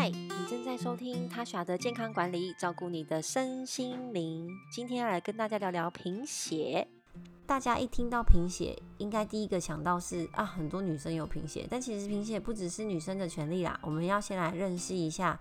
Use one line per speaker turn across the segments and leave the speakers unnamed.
嗨，你正在收听他耍的健康管理，照顾你的身心灵。今天要来跟大家聊聊贫血。大家一听到贫血，应该第一个想到是啊，很多女生有贫血，但其实贫血不只是女生的权利啦。我们要先来认识一下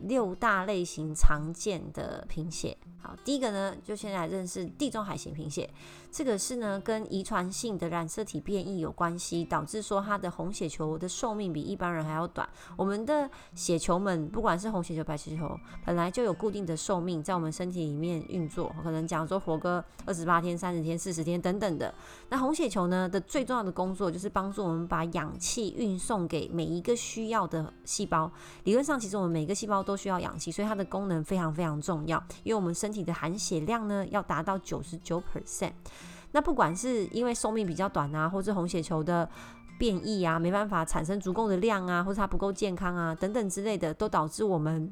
六大类型常见的贫血。好，第一个呢，就先来认识地中海型贫血。这个是呢，跟遗传性的染色体变异有关系，导致说它的红血球的寿命比一般人还要短。我们的血球们，不管是红血球、白血球，本来就有固定的寿命，在我们身体里面运作，可能讲说活个二十八天、三十天、四十天等等的。那红血球呢的最重要的工作，就是帮助我们把氧气运送给每一个需要的细胞。理论上，其实我们每个细细胞都需要氧气，所以它的功能非常非常重要。因为我们身体的含血量呢，要达到九十九 percent。那不管是因为寿命比较短啊，或是红血球的变异啊，没办法产生足够的量啊，或者它不够健康啊，等等之类的，都导致我们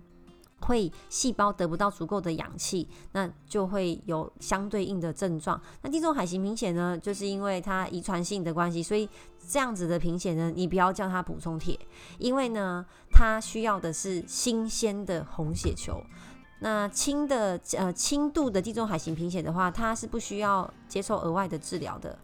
会细胞得不到足够的氧气，那就会有相对应的症状。那地中海型贫血呢，就是因为它遗传性的关系，所以这样子的贫血呢，你不要叫它补充铁，因为呢，它需要的是新鲜的红血球。那轻的呃轻度的地中海型贫血的话，它是不需要接受额外的治疗的。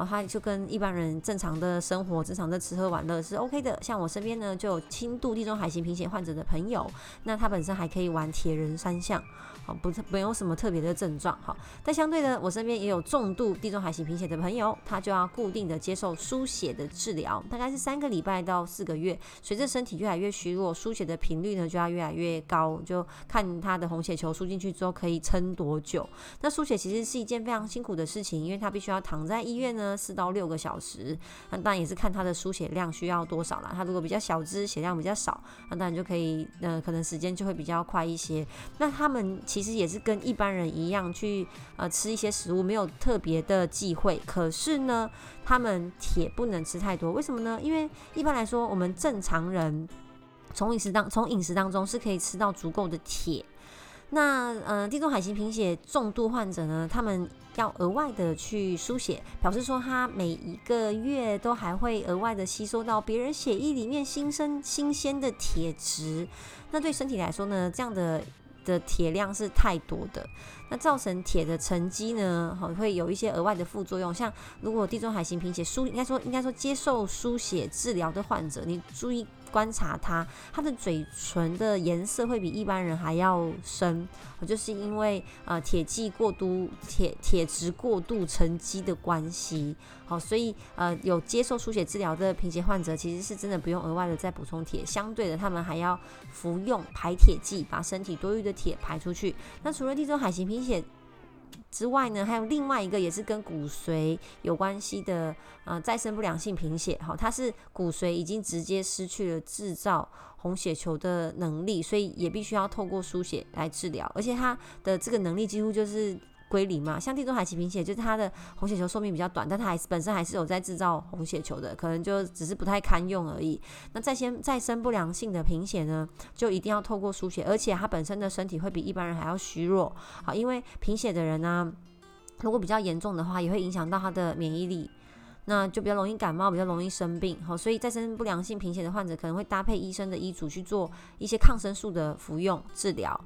然后他就跟一般人正常的生活、正常的吃喝玩乐是 OK 的。像我身边呢，就有轻度地中海型贫血患者的朋友，那他本身还可以玩铁人三项。好不没有什么特别的症状哈，但相对的，我身边也有重度地中海型贫血的朋友，他就要固定的接受输血的治疗，大概是三个礼拜到四个月。随着身体越来越虚弱，输血的频率呢就要越来越高，就看他的红血球输进去之后可以撑多久。那输血其实是一件非常辛苦的事情，因为他必须要躺在医院呢四到六个小时。那当然也是看他的输血量需要多少了。他如果比较小只，血量比较少，那当然就可以，呃，可能时间就会比较快一些。那他们其实也是跟一般人一样去呃吃一些食物，没有特别的忌讳。可是呢，他们铁不能吃太多，为什么呢？因为一般来说，我们正常人从饮食当从饮食当中是可以吃到足够的铁。那呃，地中海型贫血重度患者呢，他们要额外的去输血，表示说他每一个月都还会额外的吸收到别人血液里面新生新鲜的铁质。那对身体来说呢，这样的。的铁量是太多的，那造成铁的沉积呢，会有一些额外的副作用。像如果地中海型贫血输，应该说应该说接受输血治疗的患者，你注意。观察他，他的嘴唇的颜色会比一般人还要深，就是因为呃铁剂过度、铁铁质过度沉积的关系。好，所以呃有接受输血治疗的贫血患者，其实是真的不用额外的再补充铁，相对的他们还要服用排铁剂，把身体多余的铁排出去。那除了地中海型贫血。之外呢，还有另外一个也是跟骨髓有关系的，呃，再生不良性贫血，哈，它是骨髓已经直接失去了制造红血球的能力，所以也必须要透过输血来治疗，而且它的这个能力几乎就是。归零嘛，像地中海型贫血，就是它的红血球寿命比较短，但它还是本身还是有在制造红血球的，可能就只是不太堪用而已。那再先再生不良性的贫血呢，就一定要透过输血，而且它本身的身体会比一般人还要虚弱。好，因为贫血的人呢，如果比较严重的话，也会影响到他的免疫力。那就比较容易感冒，比较容易生病，好，所以再生不良性贫血的患者可能会搭配医生的医嘱去做一些抗生素的服用治疗。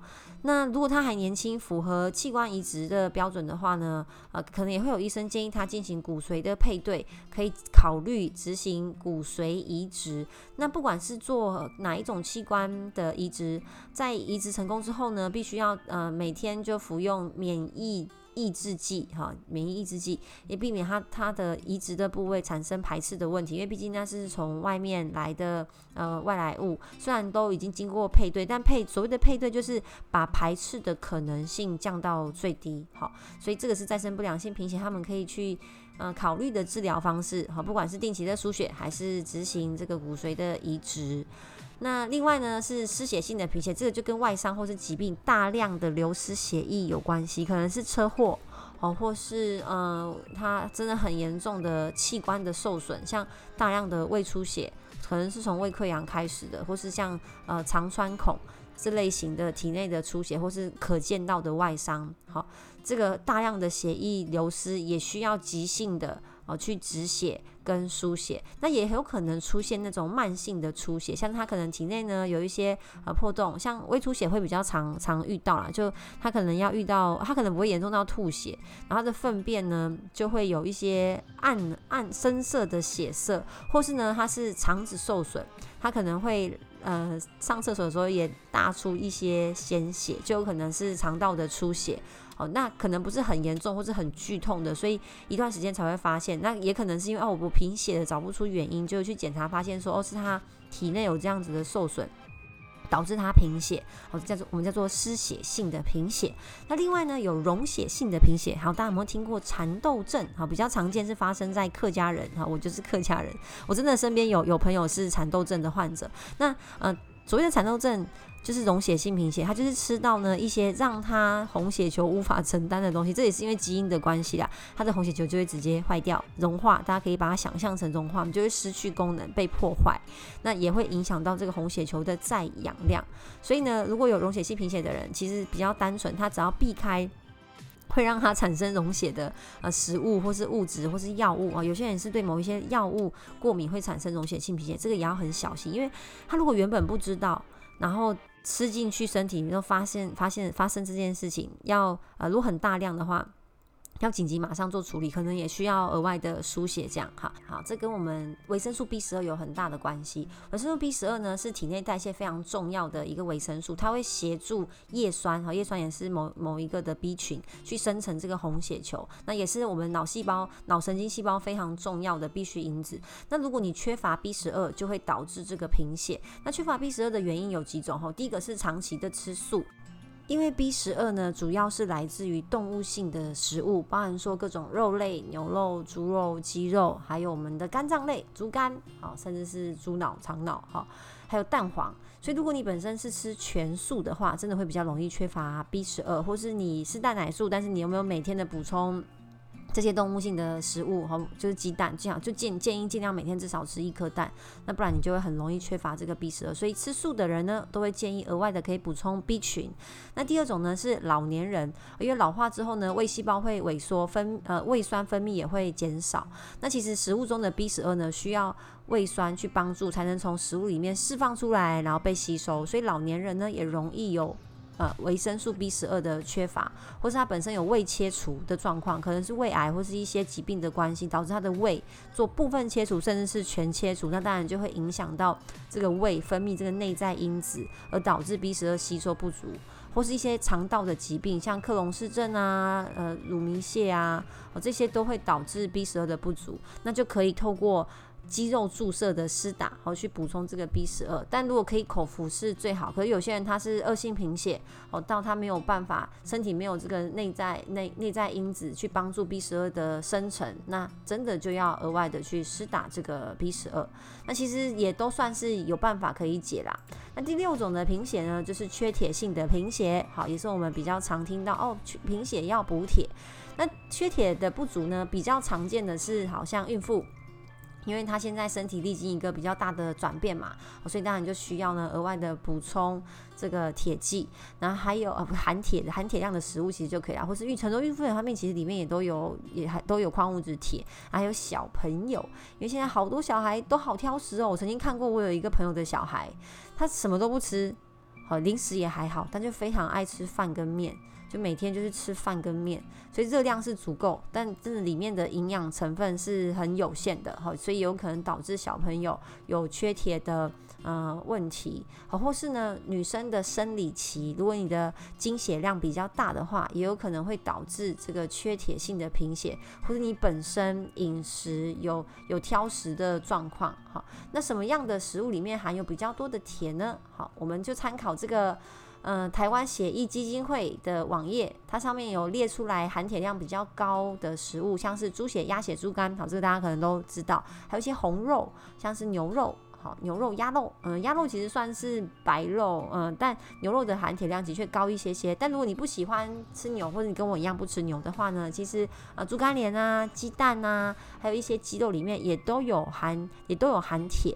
那如果他还年轻，符合器官移植的标准的话呢，呃，可能也会有医生建议他进行骨髓的配对，可以考虑执行骨髓移植。那不管是做哪一种器官的移植，在移植成功之后呢，必须要呃每天就服用免疫。抑制剂，哈，免疫抑制剂也避免它它的移植的部位产生排斥的问题，因为毕竟那是从外面来的呃外来物，虽然都已经经过配对，但配所谓的配对就是把排斥的可能性降到最低，好，所以这个是再生不良性贫血他们可以去呃考虑的治疗方式，好，不管是定期的输血还是执行这个骨髓的移植。那另外呢，是失血性的贫血，这个就跟外伤或是疾病大量的流失血液有关系，可能是车祸哦，或是呃，它真的很严重的器官的受损，像大量的胃出血，可能是从胃溃疡开始的，或是像呃肠穿孔这类型的体内的出血，或是可见到的外伤，好，这个大量的血液流失也需要急性的。哦去止血跟输血。那也有可能出现那种慢性的出血，像他可能体内呢有一些呃破洞，像微出血会比较常常遇到啦，就他可能要遇到，他可能不会严重到吐血，然后他的粪便呢就会有一些暗暗深色的血色，或是呢他是肠子受损，他可能会。呃，上厕所的时候也大出一些鲜血，就有可能是肠道的出血哦。那可能不是很严重或是很剧痛的，所以一段时间才会发现。那也可能是因为哦，我贫血的找不出原因，就去检查发现说哦，是他体内有这样子的受损。导致它贫血，哦，叫做我们叫做失血性的贫血。那另外呢，有溶血性的贫血。好，大家有没有听过蚕豆症？好，比较常见是发生在客家人。哈，我就是客家人，我真的身边有有朋友是蚕豆症的患者。那呃，所谓的蚕豆症。就是溶血性贫血，它就是吃到呢一些让它红血球无法承担的东西，这也是因为基因的关系啦，它的红血球就会直接坏掉、融化。大家可以把它想象成融化，我们就会失去功能、被破坏，那也会影响到这个红血球的载氧量。所以呢，如果有溶血性贫血的人，其实比较单纯，他只要避开会让它产生溶血的呃食物或是物质或是药物啊，有些人是对某一些药物过敏会产生溶血性贫血，这个也要很小心，因为他如果原本不知道，然后吃进去身体，你都发现发现发生这件事情，要呃如果很大量的话。要紧急马上做处理，可能也需要额外的输血，这样哈。好，这跟我们维生素 B 十二有很大的关系。维生素 B 十二呢是体内代谢非常重要的一个维生素，它会协助叶酸哈，叶酸也是某某一个的 B 群去生成这个红血球，那也是我们脑细胞、脑神经细胞非常重要的必需因子。那如果你缺乏 B 十二，就会导致这个贫血。那缺乏 B 十二的原因有几种哈？第一个是长期的吃素。因为 B 十二呢，主要是来自于动物性的食物，包含说各种肉类、牛肉、猪肉、鸡肉，还有我们的肝脏类、猪肝，好，甚至是猪脑、肠脑，哈，还有蛋黄。所以如果你本身是吃全素的话，真的会比较容易缺乏 B 十二，或是你是蛋奶素，但是你有没有每天的补充？这些动物性的食物哈，就是鸡蛋，这样就建建议尽量每天至少吃一颗蛋，那不然你就会很容易缺乏这个 B 十二。所以吃素的人呢，都会建议额外的可以补充 B 群。那第二种呢是老年人，因为老化之后呢，胃细胞会萎缩，分呃胃酸分泌也会减少。那其实食物中的 B 十二呢，需要胃酸去帮助，才能从食物里面释放出来，然后被吸收。所以老年人呢，也容易有。呃，维生素 B 十二的缺乏，或是他本身有胃切除的状况，可能是胃癌或是一些疾病的关系，导致他的胃做部分切除，甚至是全切除，那当然就会影响到这个胃分泌这个内在因子，而导致 B 十二吸收不足，或是一些肠道的疾病，像克隆氏症啊、呃乳糜泻啊，哦这些都会导致 B 十二的不足，那就可以透过。肌肉注射的施打，好去补充这个 B 十二。但如果可以口服是最好。可是有些人他是恶性贫血，哦，到他没有办法，身体没有这个内在内内在因子去帮助 B 十二的生成，那真的就要额外的去施打这个 B 十二。那其实也都算是有办法可以解啦。那第六种的贫血呢，就是缺铁性的贫血，好，也是我们比较常听到哦，贫血要补铁。那缺铁的不足呢，比较常见的是好像孕妇。因为他现在身体历经一个比较大的转变嘛，所以当然就需要呢额外的补充这个铁剂，然后还有呃含铁的含铁量的食物其实就可以了，或是孕很多孕妇的方面其实里面也都有也还都有矿物质铁，还有小朋友，因为现在好多小孩都好挑食哦，我曾经看过我有一个朋友的小孩，他什么都不吃，好零食也还好，但就非常爱吃饭跟面。就每天就是吃饭跟面，所以热量是足够，但真的里面的营养成分是很有限的哈，所以有可能导致小朋友有缺铁的呃问题，好，或是呢女生的生理期，如果你的经血量比较大的话，也有可能会导致这个缺铁性的贫血，或者你本身饮食有有挑食的状况，好，那什么样的食物里面含有比较多的铁呢？好，我们就参考这个。嗯，台湾血液基金会的网页，它上面有列出来含铁量比较高的食物，像是猪血、鸭血、猪肝，好，这个大家可能都知道。还有一些红肉，像是牛肉，好，牛肉、鸭肉，嗯，鸭肉其实算是白肉，嗯，但牛肉的含铁量的确高一些些。但如果你不喜欢吃牛，或者你跟我一样不吃牛的话呢，其实呃，猪肝莲啊、鸡蛋啊，还有一些鸡肉里面也都有含，也都有含铁。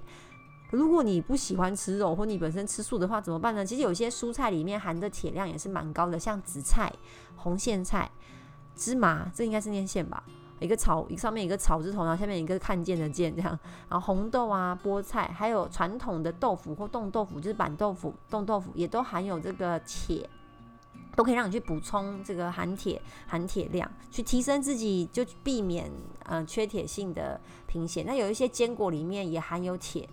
如果你不喜欢吃肉，或你本身吃素的话，怎么办呢？其实有些蔬菜里面含的铁量也是蛮高的，像紫菜、红苋菜、芝麻，这应该是念线吧？一个草，一上面一个草字头，然后下面一个看见的见，这样。然后红豆啊、菠菜，还有传统的豆腐或冻豆腐，就是板豆腐、冻豆腐，也都含有这个铁，都可以让你去补充这个含铁、含铁量，去提升自己，就避免嗯缺铁性的贫血。那有一些坚果里面也含有铁。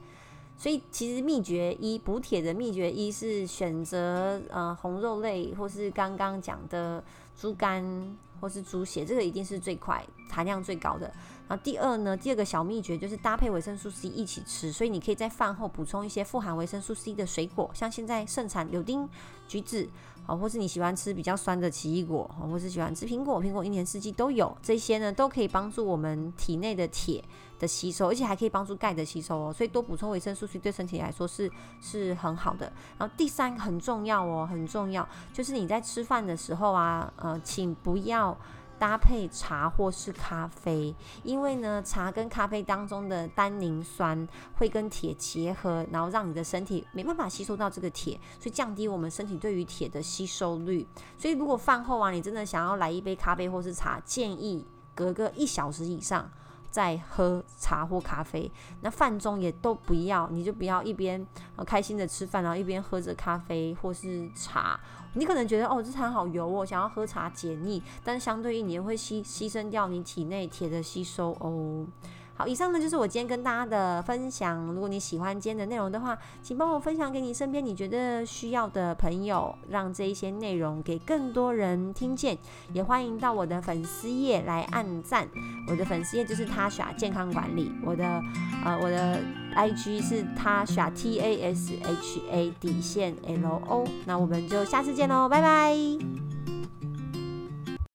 所以其实秘诀一补铁的秘诀一是选择呃红肉类，或是刚刚讲的猪肝或是猪血，这个一定是最快含量最高的。然后第二呢，第二个小秘诀就是搭配维生素 C 一起吃，所以你可以在饭后补充一些富含维生素 C 的水果，像现在盛产柳丁、橘子。哦，或是你喜欢吃比较酸的奇异果，或是喜欢吃苹果，苹果一年四季都有，这些呢都可以帮助我们体内的铁的吸收，而且还可以帮助钙的吸收哦。所以多补充维生素 C 对身体来说是是很好的。然后第三很重要哦，很重要，就是你在吃饭的时候啊，呃，请不要。搭配茶或是咖啡，因为呢，茶跟咖啡当中的单宁酸会跟铁结合，然后让你的身体没办法吸收到这个铁，所以降低我们身体对于铁的吸收率。所以如果饭后啊，你真的想要来一杯咖啡或是茶，建议隔个一小时以上。在喝茶或咖啡，那饭中也都不要，你就不要一边开心的吃饭，然后一边喝着咖啡或是茶。你可能觉得哦，这餐好油哦，想要喝茶解腻，但是相对于你也会牺牺牲掉你体内铁的吸收哦。好，以上呢就是我今天跟大家的分享。如果你喜欢今天的内容的话，请帮我分享给你身边你觉得需要的朋友，让这一些内容给更多人听见。也欢迎到我的粉丝页来按赞，我的粉丝页就是 Tasha 健康管理，我的呃我的 IG 是 Tasha T A S H A 底线 L O。那我们就下次见喽，拜拜。